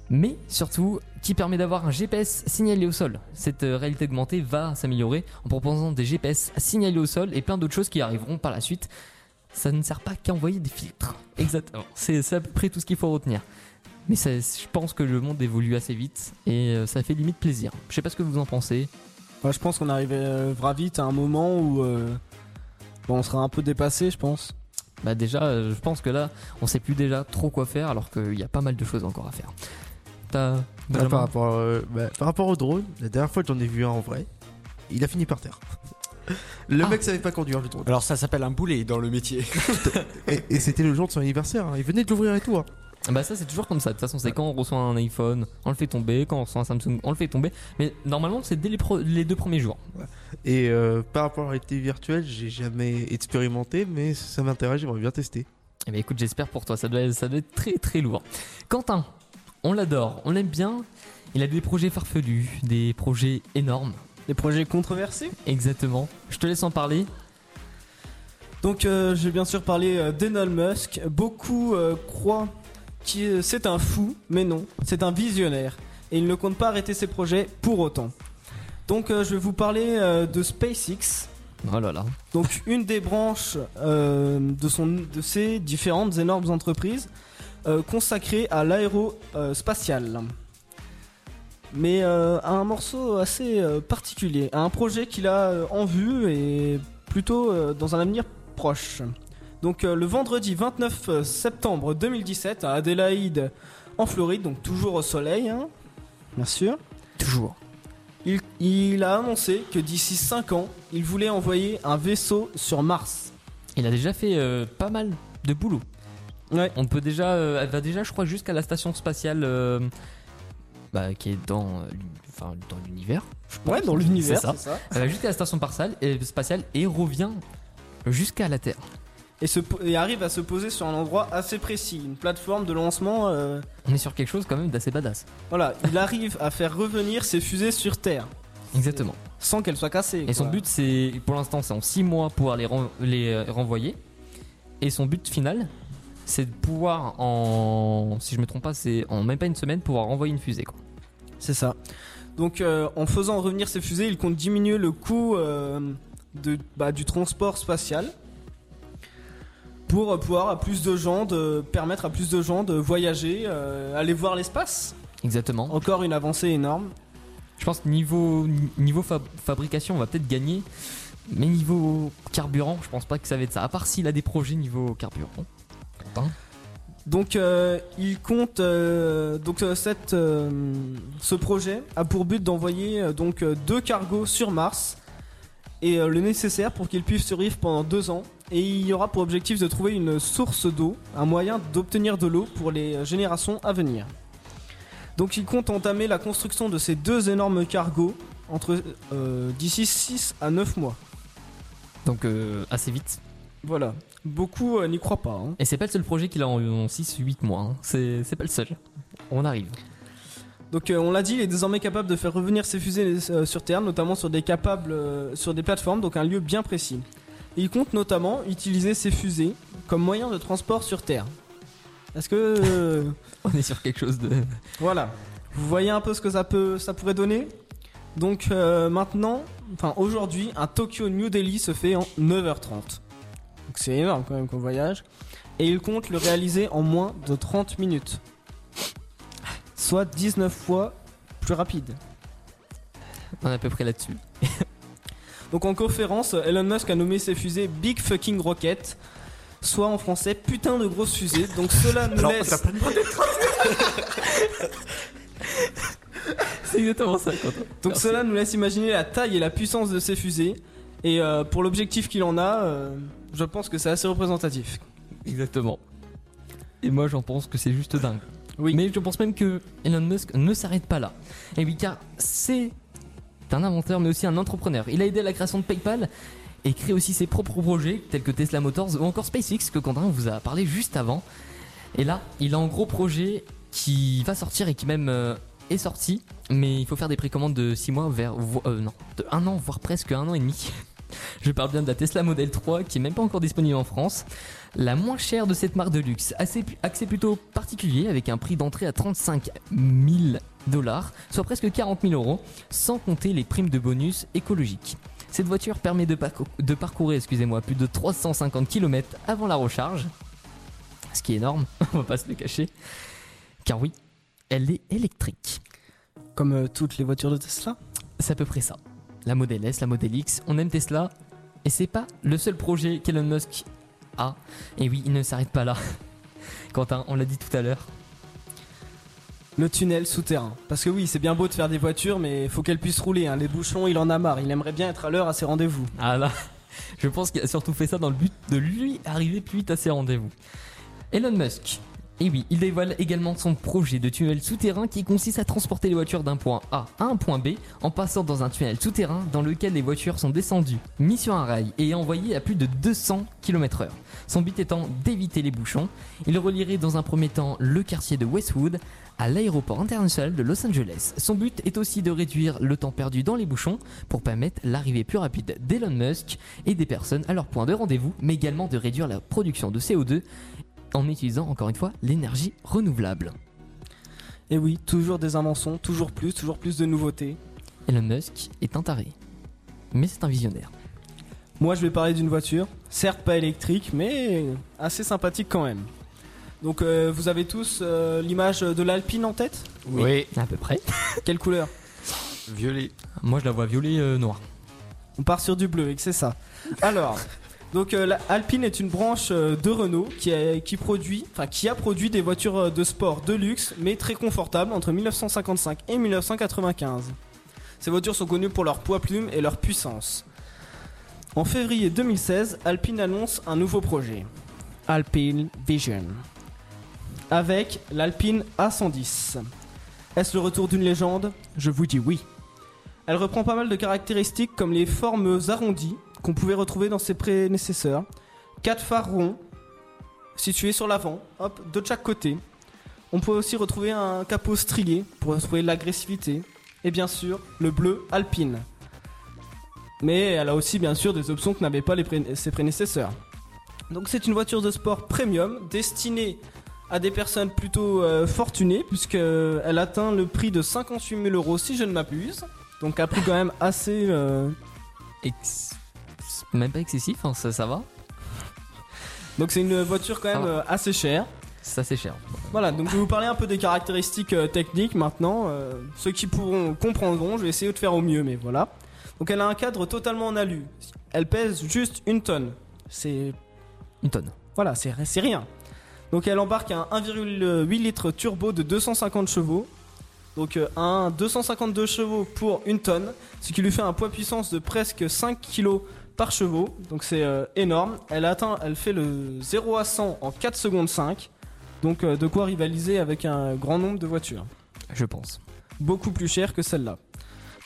Mais surtout, qui permet d'avoir un GPS signalé au sol. Cette euh, réalité augmentée va s'améliorer en proposant des GPS signalés au sol et plein d'autres choses qui arriveront par la suite. Ça ne sert pas qu'à envoyer des filtres. Exactement. C'est à peu près tout ce qu'il faut retenir. Mais je pense que le monde évolue assez vite et euh, ça fait limite plaisir. Je sais pas ce que vous en pensez. Je pense qu'on arrivera vite à un moment où bon, on sera un peu dépassé, je pense. Bah déjà, euh, je pense que là, on sait plus déjà trop quoi faire alors qu'il y a pas mal de choses encore à faire. T'as par, rapport, euh, bah, par rapport au drone, la dernière fois que j'en ai vu un en vrai, il a fini par terre. [LAUGHS] Le Ah. mec savait pas conduire le drone. Alors ça s'appelle un boulet dans le métier. [LAUGHS] Et, et c'était le jour de son anniversaire, hein. il venait de l'ouvrir et tout. hein. Bah ça c'est toujours comme ça. De toute façon, c'est quand on reçoit un iPhone, on le fait tomber. Quand on reçoit un Samsung, on le fait tomber. Mais normalement, c'est dès les, pro- les deux premiers jours. Et euh, par rapport à la réalité virtuelle, j'ai jamais expérimenté, mais ça m'intéresse, j'aimerais bien tester. Eh bien écoute, j'espère pour toi, ça doit, ça doit être très très lourd. Quentin, on l'adore, on l'aime bien. Il a des projets farfelus, des projets énormes. Des projets controversés. Exactement. Je te laisse en parler. Donc, euh, je vais bien sûr parler euh, d'Elon Musk. Beaucoup euh, croient que c'est un fou, mais non, c'est un visionnaire. Et il ne compte pas arrêter ses projets pour autant. Donc, euh, je vais vous parler euh, de SpaceX. Oh là là. Donc, [LAUGHS] une des branches euh, de, son, de ces différentes énormes entreprises euh, consacrées à l'aérospatial. Mais euh, à un morceau assez euh, particulier, à un projet qu'il a euh, en vue et plutôt euh, dans un avenir proche. Donc euh, le vendredi 29 septembre 2017 à Adélaïde en Floride, donc toujours au soleil, hein, bien sûr. Toujours. Il, il a annoncé que d'ici 5 ans, il voulait envoyer un vaisseau sur Mars. Il a déjà fait euh, pas mal de boulot. Ouais. On peut déjà, euh, elle va déjà, je crois, jusqu'à la station spatiale euh, bah, qui est dans, euh, enfin, dans l'univers. Ouais, dans l'univers, C'est ça. Elle va jusqu'à la station spatiale et, spatiale et revient jusqu'à la Terre. Et, se et arrive à se poser sur un endroit assez précis, une plateforme de lancement. euh, On est sur quelque chose quand même d'assez badass. voilà, il arrive à faire revenir ses fusées sur Terre Exactement. sans qu'elles soient cassées. Et son quoi. but, c'est, pour l'instant, c'est en 6 mois pouvoir les, ren- les euh, renvoyer. Et son but final, c'est de pouvoir en, si je me trompe pas, c'est en même pas une semaine pouvoir renvoyer une fusée. Quoi. C'est ça. Donc euh, en faisant revenir ces fusées, il compte diminuer le coût euh, de, bah, du transport spatial pour euh, pouvoir à plus de gens de permettre à plus de gens de voyager, euh, aller voir l'espace. Exactement. Encore une avancée énorme. Je pense que niveau, niveau fab- fabrication, on va peut-être gagner. Mais niveau carburant, je pense pas que ça va être ça. À part s'il a des projets niveau carburant. Quentin Donc euh, il compte euh, donc euh, cette, euh, ce projet a pour but d'envoyer euh, donc euh, deux cargos sur Mars et euh, le nécessaire pour qu'ils puissent survivre pendant deux ans. Et il y aura pour objectif de trouver une source d'eau, un moyen d'obtenir de l'eau pour les euh, générations à venir. Donc il compte entamer la construction de ces deux énormes cargos entre euh, d'ici 6 à 9 mois. Donc euh, assez vite. Voilà. Beaucoup euh, n'y croient pas. hein. Et c'est pas le seul projet qu'il a en, 6-8 mois. hein. C'est pas le seul. On arrive. Donc euh, on l'a dit, il est désormais capable de faire revenir ses fusées euh, sur Terre, notamment sur des capables, euh, sur des plateformes, donc un lieu bien précis. Et il compte notamment utiliser ces fusées comme moyen de transport sur Terre. Est-ce que [LAUGHS] On est sur quelque chose de. voilà, vous voyez un peu ce que ça peut, ça pourrait donner? Donc maintenant, enfin aujourd'hui, un Tokyo New Delhi se fait en 9h30. Donc c'est énorme quand même comme voyage. Et il compte le réaliser en moins de 30 minutes. Soit 19 fois plus rapide. On est à peu près là-dessus. [LAUGHS] Donc en conférence, Elon Musk a nommé ses fusées Big Fucking Rocket, soit en français putain de grosse fusée. Donc cela nous laisse. [LAUGHS] C'est exactement ça, Quentin. Donc Merci. cela nous laisse imaginer la taille et la puissance de ces fusées. Et euh, pour l'objectif qu'il en a, euh, je pense que c'est assez représentatif. Exactement. Et moi, j'en pense que c'est juste dingue. Oui. Mais je pense même que Elon Musk ne s'arrête pas là. Et oui, car c'est un inventeur, mais aussi un entrepreneur. Il a aidé à la création de PayPal et crée aussi ses propres projets, tels que Tesla Motors ou encore SpaceX, que Quentin vous a parlé juste avant. Et là, il a un gros projet qui va sortir et qui même euh, est sorti, mais il faut faire des précommandes de 6 mois vers. euh, non, de 1 an, voire presque un an et demi. [LAUGHS] Je parle bien de la Tesla Model 3 qui est même pas encore disponible en France. La moins chère de cette marque de luxe, assez, accès plutôt particulier avec un prix d'entrée à 35 000 dollars, soit presque 40 000 euros, sans compter les primes de bonus écologiques. Cette voiture permet de, parcou- de parcourir excusez-moi, plus de 350 km avant la recharge, ce qui est énorme, [LAUGHS] on va pas se le cacher, car oui, elle est électrique. Comme euh, toutes les voitures de Tesla? C'est à peu près ça. La Model S, la Model X, on aime Tesla. Et c'est pas le seul projet qu'Elon Musk a. Et oui, il ne s'arrête pas là. [LAUGHS] Quentin, on l'a dit tout à l'heure. Le tunnel souterrain. Parce que oui, c'est bien beau de faire des voitures, mais il faut qu'elles puissent rouler. hein. Les bouchons, il en a marre. Il aimerait bien être à l'heure à ses rendez-vous. Ah là, je pense qu'il a surtout fait ça dans le but de lui arriver plus vite à ses rendez-vous. Elon Musk. Et oui, il dévoile également son projet de tunnel souterrain qui consiste à transporter les voitures d'un point A à un point B en passant dans un tunnel souterrain dans lequel les voitures sont descendues, mises sur un rail et envoyées à plus de 200 km/h. Son but étant d'éviter les bouchons. Il relierait dans un premier temps le quartier de Westwood à l'aéroport international de Los Angeles. Son but est aussi de réduire le temps perdu dans les bouchons pour permettre l'arrivée plus rapide d'Elon Musk et des personnes à leur point de rendez-vous, mais également de réduire la production de CO2 en utilisant encore une fois l'énergie renouvelable. Et oui, toujours des inventions, toujours plus, toujours plus de nouveautés. Elon Musk est un taré, mais c'est un visionnaire. Moi, je vais parler d'une voiture, certes pas électrique, mais assez sympathique quand même. Donc, euh, vous avez tous euh, l'image de l'Alpine en tête? Oui. À peu près. [LAUGHS] Quelle couleur? Violet. Moi je la vois violet euh, noir. On part sur du bleu et que c'est ça. Alors, donc euh, Alpine est une branche euh, de Renault qui, a, produit, qui a produit des voitures euh, de sport de luxe, mais très confortables entre 1955 et 1995. Ces voitures sont connues pour leur poids plume et leur puissance. En février 2016, Alpine annonce un nouveau projet, Alpine Vision, avec l'Alpine A110. Est-ce le retour d'une légende? Je vous dis oui. Elle reprend pas mal de caractéristiques comme les formes arrondies qu'on pouvait retrouver dans ses prédécesseurs, quatre phares ronds situés sur l'avant, hop, de chaque côté. On peut aussi retrouver un capot strié pour retrouver l'agressivité et bien sûr le bleu alpine. Mais elle a aussi bien sûr des options que n'avaient pas ses prédécesseurs. Donc c'est une voiture de sport premium destinée à des personnes plutôt euh, fortunées puisqu'elle atteint le prix de 58 000 euros si je ne m'abuse. Donc un prix quand même assez... euh, Ex- Même pas excessif, hein, ça, ça va. Donc c'est une voiture quand même euh, assez chère. Ça c'est cher. Voilà, donc je vais vous parler un peu des caractéristiques euh, techniques maintenant. Euh, ceux qui pourront comprendront, je vais essayer de faire au mieux, mais voilà. Donc elle a un cadre totalement en alu. Elle pèse juste une tonne. C'est Une tonne. voilà, c'est c'est rien. Donc elle embarque un 1,8 litre turbo de 250 chevaux. Donc euh, un 252 chevaux pour une tonne, ce qui lui fait un poids puissance de presque 5 kg par chevaux. Donc c'est euh, énorme. Elle atteint, elle fait le 0 à 100 en 4 secondes 5. Donc euh, de quoi rivaliser avec un grand nombre de voitures. Je pense. Beaucoup plus cher que celle-là.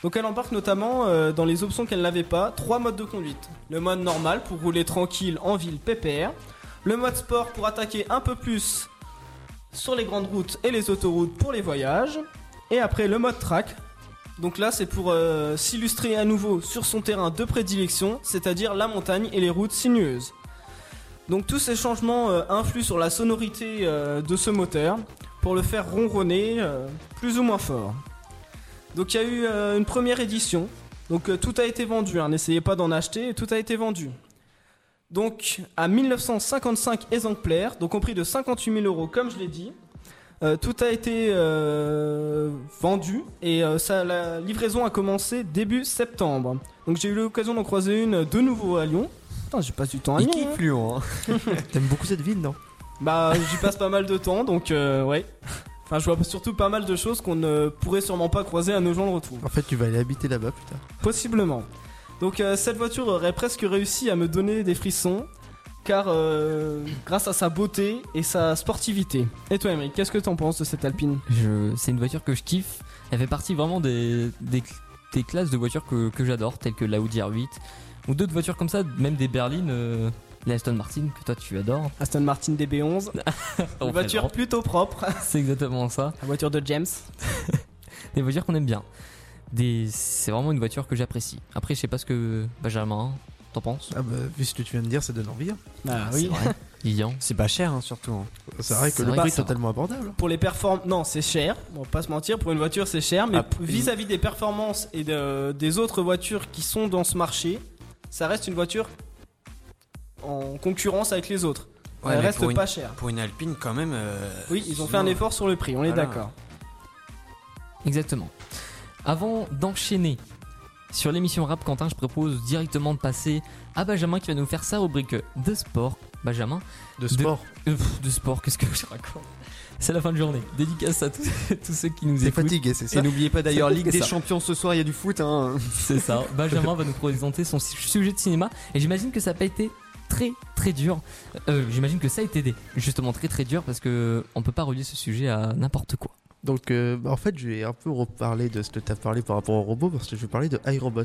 Donc elle embarque notamment dans les options qu'elle n'avait pas, trois modes de conduite. Le mode normal pour rouler tranquille en ville pépère. Le mode sport pour attaquer un peu plus sur les grandes routes et les autoroutes pour les voyages. Et après le mode track. Donc là c'est pour euh, s'illustrer à nouveau sur son terrain de prédilection, c'est-à-dire la montagne et les routes sinueuses. Donc tous ces changements euh, influent sur la sonorité euh, de ce moteur pour le faire ronronner plus ou moins fort. Donc il y a eu une première édition. Donc tout a été vendu, hein, n'essayez pas d'en acheter, tout a été vendu. Donc à 1955 exemplaires, donc au prix de 58 000 euros comme je l'ai dit. Tout a été vendu et euh, ça, la livraison a commencé début septembre. Donc j'ai eu l'occasion d'en croiser une de nouveau à Lyon. Putain, j'y passe du temps à Lyon. hein. Lyon, hein. [LAUGHS] T'aimes beaucoup cette ville, non? Bah, j'y passe pas mal de temps, donc euh, ouais. Enfin, je vois surtout pas mal de choses qu'on ne pourrait sûrement pas croiser à nos gens le retour. En fait, tu vas aller habiter là-bas plus tard. Possiblement. Donc euh, cette voiture aurait presque réussi à me donner des frissons, car euh, grâce à sa beauté et sa sportivité. Et toi, Emmerich, qu'est-ce que t'en penses de cette Alpine? Je- C'est une voiture que je kiffe. Elle fait partie vraiment des, des, des classes de voitures que, que j'adore, telles que la Audi R8 ou d'autres voitures comme ça, même des berlines, euh, Aston Martin que toi tu adores. Aston Martin DB11, [LAUGHS] On une voiture plutôt propre, [LAUGHS] C'est exactement ça. la voiture de James. [LAUGHS] Des voitures qu'on aime bien. Des... C'est vraiment une voiture que j'apprécie. Après, je sais pas ce que Benjamin, t'en penses Ah bah, vu ce que tu viens de dire, ça donne envie. hein. Ah C'est vrai. [LAUGHS] Lilian. C'est pas cher, hein, surtout. hein. C'est vrai que le prix est totalement abordable. Pour les performances, non, c'est cher. On va pas se mentir, pour une voiture, c'est cher. Mais Ah, vis-à-vis des performances et de- des autres voitures qui sont dans ce marché, ça reste une voiture en concurrence avec les autres. Ouais, Elle reste une- pas chère. Pour une Alpine, quand même. euh, Oui, ils ont fait un effort sur le prix, on est d'accord. Exactement. Avant d'enchaîner sur l'émission Rap Quentin, je propose directement de passer à Benjamin qui va nous faire sa rubrique de sport. Benjamin, De sport. Euh, de sport, qu'est-ce que je raconte? C'est la fin de journée. Dédicace à tous, [LAUGHS] tous ceux qui nous écoutent. fatigué, c'est Et ça n'oubliez pas d'ailleurs, Ligue des ça. Champions ce soir, il y a du foot. Hein. [LAUGHS] C'est ça. Benjamin va nous présenter son sujet de cinéma et j'imagine que ça n'a pas été très très dur. Euh, j'imagine que ça a été des- justement très très dur parce que on peut pas relier ce sujet à n'importe quoi. Donc, euh, bah, en fait, je vais un peu reparler de ce que tu as parlé par rapport au robot parce que je vais parler de iRobot,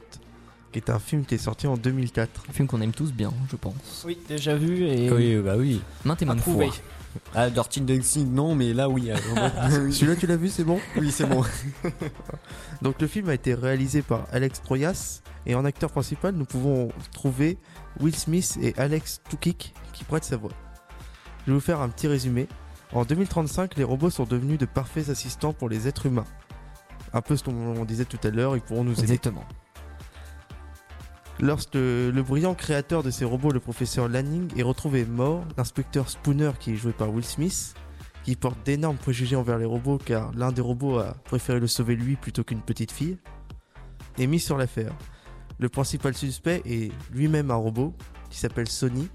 qui est un film qui est sorti en 2004. Un film qu'on aime tous bien, je pense. Oui, déjà vu et Oui, bah oui. Maintes et maintes fois. Ah, Dirty Dancing, non, mais là, oui. [LAUGHS] Celui-là, tu l'as vu, c'est bon? Oui, c'est bon. [LAUGHS] Donc, le film a été réalisé par Alex Proyas et en acteur principal, nous pouvons trouver Will Smith et Alex Tukik qui prêtent sa voix. Je vais vous faire un petit résumé. En 2035, les robots sont devenus de parfaits assistants pour les êtres humains. Un peu ce qu'on disait tout à l'heure, ils pourront nous aider. Exactement. Lorsque le brillant créateur de ces robots, le professeur Lanning, est retrouvé mort, l'inspecteur Spooner, qui est joué par Will Smith, qui porte d'énormes préjugés envers les robots car l'un des robots a préféré le sauver lui plutôt qu'une petite fille, est mis sur l'affaire. Le principal suspect est lui-même un robot qui s'appelle Sony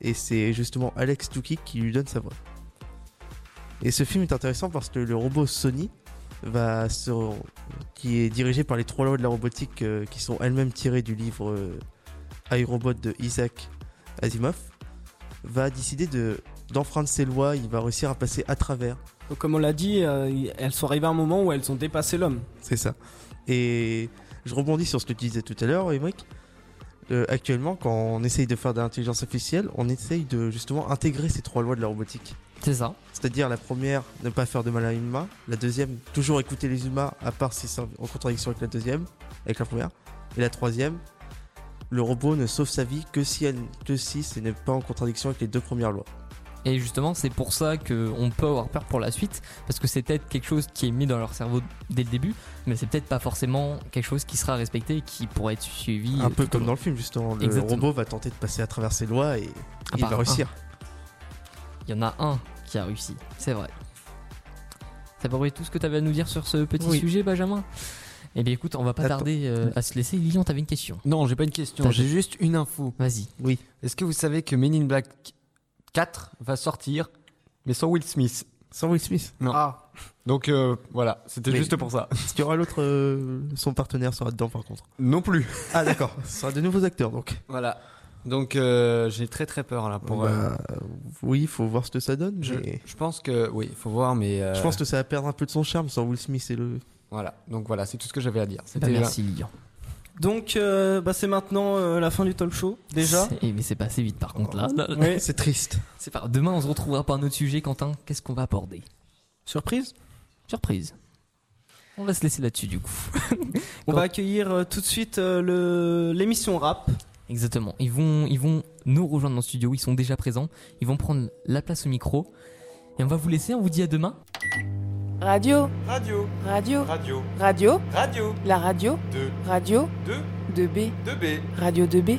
et c'est justement Alex Tukik qui lui donne sa voix. Et ce film est intéressant parce que le robot Sony va se qui est dirigé par les trois lois de la robotique euh, qui sont elles-mêmes tirées du livre euh, iRobot de Isaac Asimov, va décider de d'enfreindre ces lois, il va réussir à passer à travers. Donc, comme on l'a dit, euh, elles sont arrivées à un moment où elles ont dépassé l'homme. C'est ça. Et je rebondis sur ce que tu disais tout à l'heure, Emmerich. Euh, actuellement, quand on essaye de faire de l'intelligence artificielle, on essaye de justement intégrer ces trois lois de la robotique. C'est ça. C'est-à-dire la première, ne pas faire de mal à l'humain. La deuxième, toujours écouter les humains, à part si c'est en contradiction avec la deuxième, avec la première. Et la troisième, le robot ne sauve sa vie que si, elle, que si ce n'est pas en contradiction avec les deux premières lois. Et justement, c'est pour ça qu'on peut avoir peur pour la suite, parce que c'est peut-être quelque chose qui est mis dans leur cerveau dès le début, mais c'est peut-être pas forcément quelque chose qui sera respecté et qui pourrait être suivi. Un euh, peu tout au comme dans le film, justement. Le Exactement. robot va tenter de passer à travers ces lois et il va un. Il y en a un qui a réussi, c'est vrai. C'est à peu près tout ce que tu avais à nous dire sur ce petit Oui. sujet, Benjamin? Eh bien écoute, on va pas Attends. tarder euh, à se laisser. Lilian, t'avais une question. Non, j'ai pas une question, j'ai juste une info. Vas-y. Oui. Est-ce que vous savez que Men in Black 4 va sortir, mais sans Will Smith? Sans Will Smith? Non. Ah, Donc euh, voilà, c'était juste pour ça. Est-ce qu'il y aura l'autre. euh, son partenaire sera dedans par contre? Non plus. Ah d'accord. Ce sera de nouveaux acteurs donc. Voilà. Donc euh, j'ai très très peur là pour. euh, Bah, oui, il faut voir ce que ça donne. je, mais je pense que oui, il faut voir, mais euh, Je pense que ça va perdre un peu de son charme sans Will Smith et le. voilà. Donc voilà, c'est tout ce que j'avais à dire. Bah, merci, Lilian. donc euh, bah, c'est maintenant euh, la fin du talk show, déjà. C'est- eh, mais c'est passé vite par contre là. Oui. C'est triste. C'est pas. Demain, on se retrouvera par un autre sujet. Quentin, qu'est-ce qu'on va aborder? Surprise? Surprise. On va se laisser là-dessus du coup. [LAUGHS] On Quand- va accueillir euh, tout de suite euh, le- l'émission rap. Exactement. Ils vont, ils vont nous rejoindre dans le studio. Ils sont déjà présents. Ils vont prendre la place au micro. Et on va vous laisser. On vous dit à demain. Radio, Radio, radio, radio, radio, radio, la radio, 2, radio, 2, 2B, 2B. radio 2B.